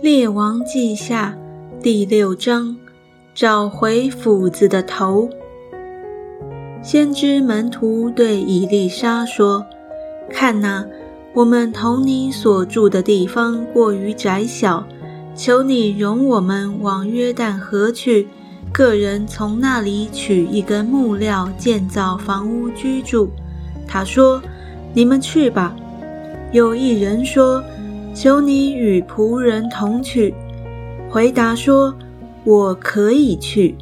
列王记下第六章，找回斧子的头。先知门徒对以利沙说：“看哪，我们同你所住的地方过于窄小，求你容我们往约旦河去，个人从那里取一根木料建造房屋居住。”他说：“你们去吧。”有一人说。求你与仆人同去。回答说：“我可以去。”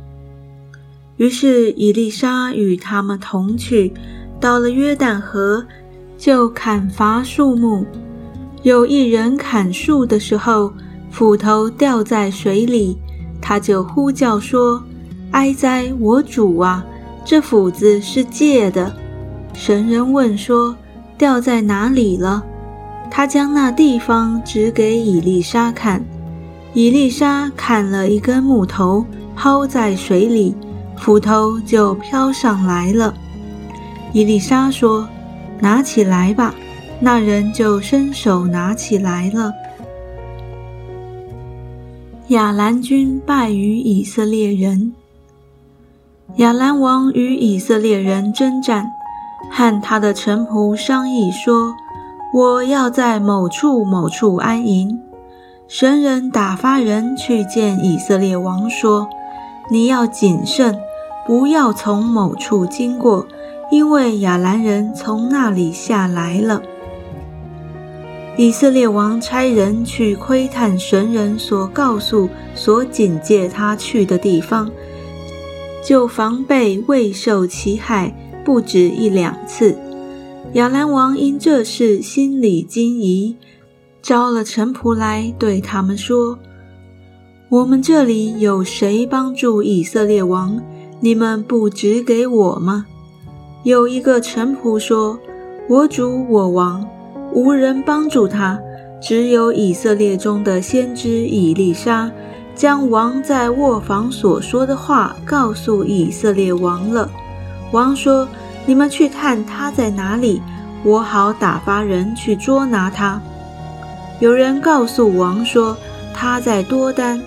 于是以丽莎与他们同去，到了约旦河，就砍伐树木。有一人砍树的时候，斧头掉在水里，他就呼叫说：“哀哉，我主啊！这斧子是借的。”神人问说：“掉在哪里了？”他将那地方指给以丽莎看，以丽莎砍了一根木头，抛在水里，斧头就飘上来了。以丽莎说：“拿起来吧。”那人就伸手拿起来了。亚兰军败于以色列人。亚兰王与以色列人征战，和他的臣仆商议说。我要在某处某处安营。神人打发人去见以色列王，说：“你要谨慎，不要从某处经过，因为亚兰人从那里下来了。”以色列王差人去窥探神人所告诉、所警戒他去的地方，就防备未受其害，不止一两次。亚兰王因这事心里惊疑，招了臣仆来，对他们说：“我们这里有谁帮助以色列王？你们不指给我吗？”有一个臣仆说：“我主我王，无人帮助他，只有以色列中的先知以利沙，将王在卧房所说的话告诉以色列王了。”王说。你们去看他在哪里，我好打发人去捉拿他。有人告诉王说他在多丹，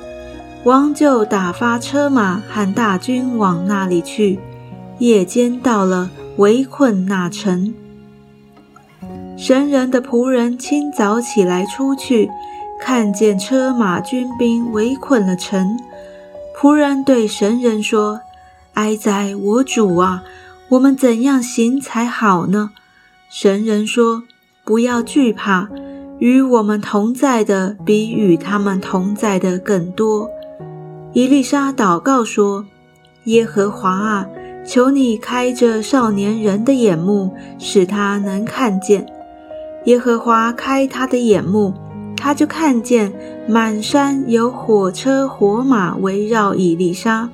王就打发车马和大军往那里去。夜间到了，围困那城。神人的仆人清早起来出去，看见车马军兵围困了城。仆人对神人说：“哀哉，我主啊！”我们怎样行才好呢？神人说：“不要惧怕，与我们同在的比与他们同在的更多。”伊丽莎祷告说：“耶和华啊，求你开着少年人的眼目，使他能看见。”耶和华开他的眼目，他就看见满山有火车火马围绕伊丽莎。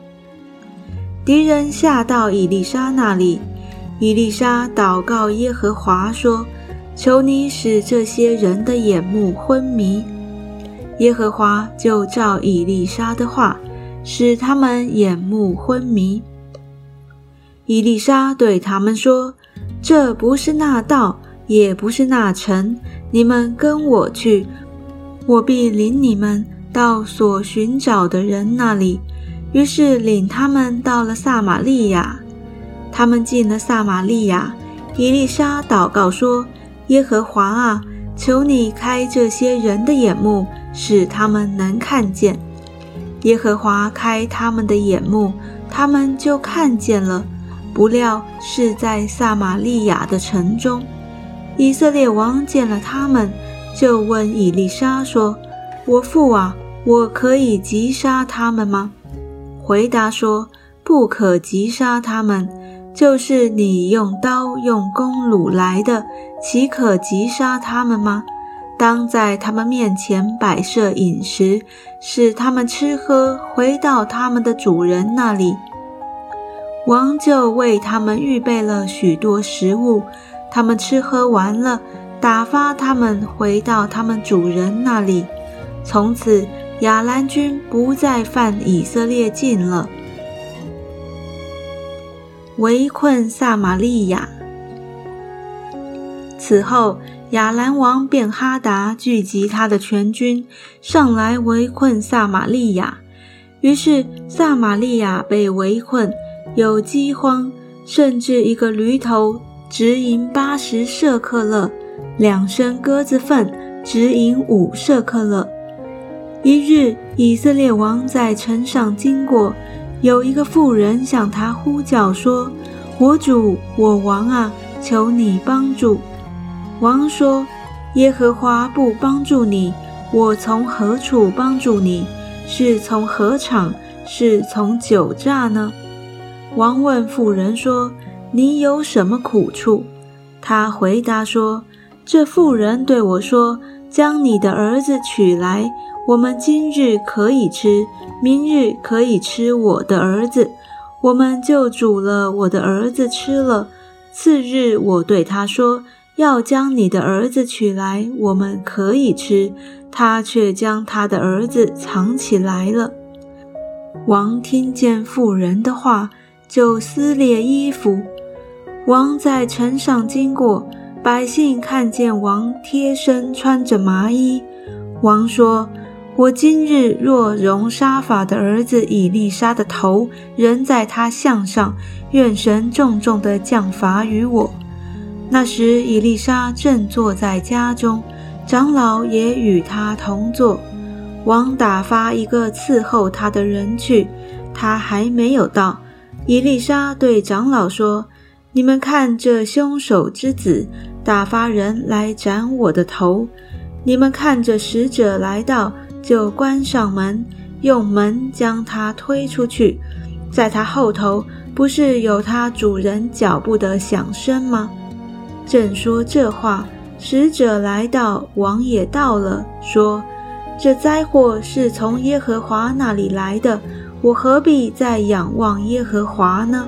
敌人下到以利沙那里，以利沙祷告耶和华说：“求你使这些人的眼目昏迷。”耶和华就照以利沙的话，使他们眼目昏迷。以利沙对他们说：“这不是那道，也不是那城，你们跟我去，我必领你们到所寻找的人那里。”于是领他们到了撒玛利亚。他们进了撒玛利亚，伊丽莎祷告说：“耶和华啊，求你开这些人的眼目，使他们能看见。”耶和华开他们的眼目，他们就看见了。不料是在撒玛利亚的城中。以色列王见了他们，就问以丽莎说：“我父啊，我可以击杀他们吗？”回答说：“不可击杀他们，就是你用刀用弓弩来的，岂可击杀他们吗？当在他们面前摆设饮食，使他们吃喝，回到他们的主人那里。王就为他们预备了许多食物，他们吃喝完了，打发他们回到他们主人那里。从此。”亚兰军不再犯以色列境了。围困撒玛利亚。此后，亚兰王便哈达聚集他的全军，上来围困撒玛利亚。于是撒玛利亚被围困，有饥荒，甚至一个驴头直银八十舍克勒，两升鸽子粪直银五舍克勒。一日，以色列王在城上经过，有一个妇人向他呼叫说：“我主，我王啊，求你帮助。”王说：“耶和华不帮助你，我从何处帮助你？是从何场？是从酒榨呢？”王问妇人说：“你有什么苦处？”他回答说：“这妇人对我说，将你的儿子娶来。”我们今日可以吃，明日可以吃我的儿子，我们就煮了我的儿子吃了。次日，我对他说：“要将你的儿子取来，我们可以吃。”他却将他的儿子藏起来了。王听见妇人的话，就撕裂衣服。王在城上经过，百姓看见王贴身穿着麻衣。王说。我今日若容沙法的儿子以利沙的头仍在他项上，愿神重重的降罚于我。那时以利沙正坐在家中，长老也与他同坐。王打发一个伺候他的人去，他还没有到。以丽莎对长老说：“你们看这凶手之子打发人来斩我的头，你们看着使者来到。”就关上门，用门将他推出去。在他后头，不是有他主人脚步的响声吗？正说这话，使者来到，王也到了，说：“这灾祸是从耶和华那里来的，我何必再仰望耶和华呢？”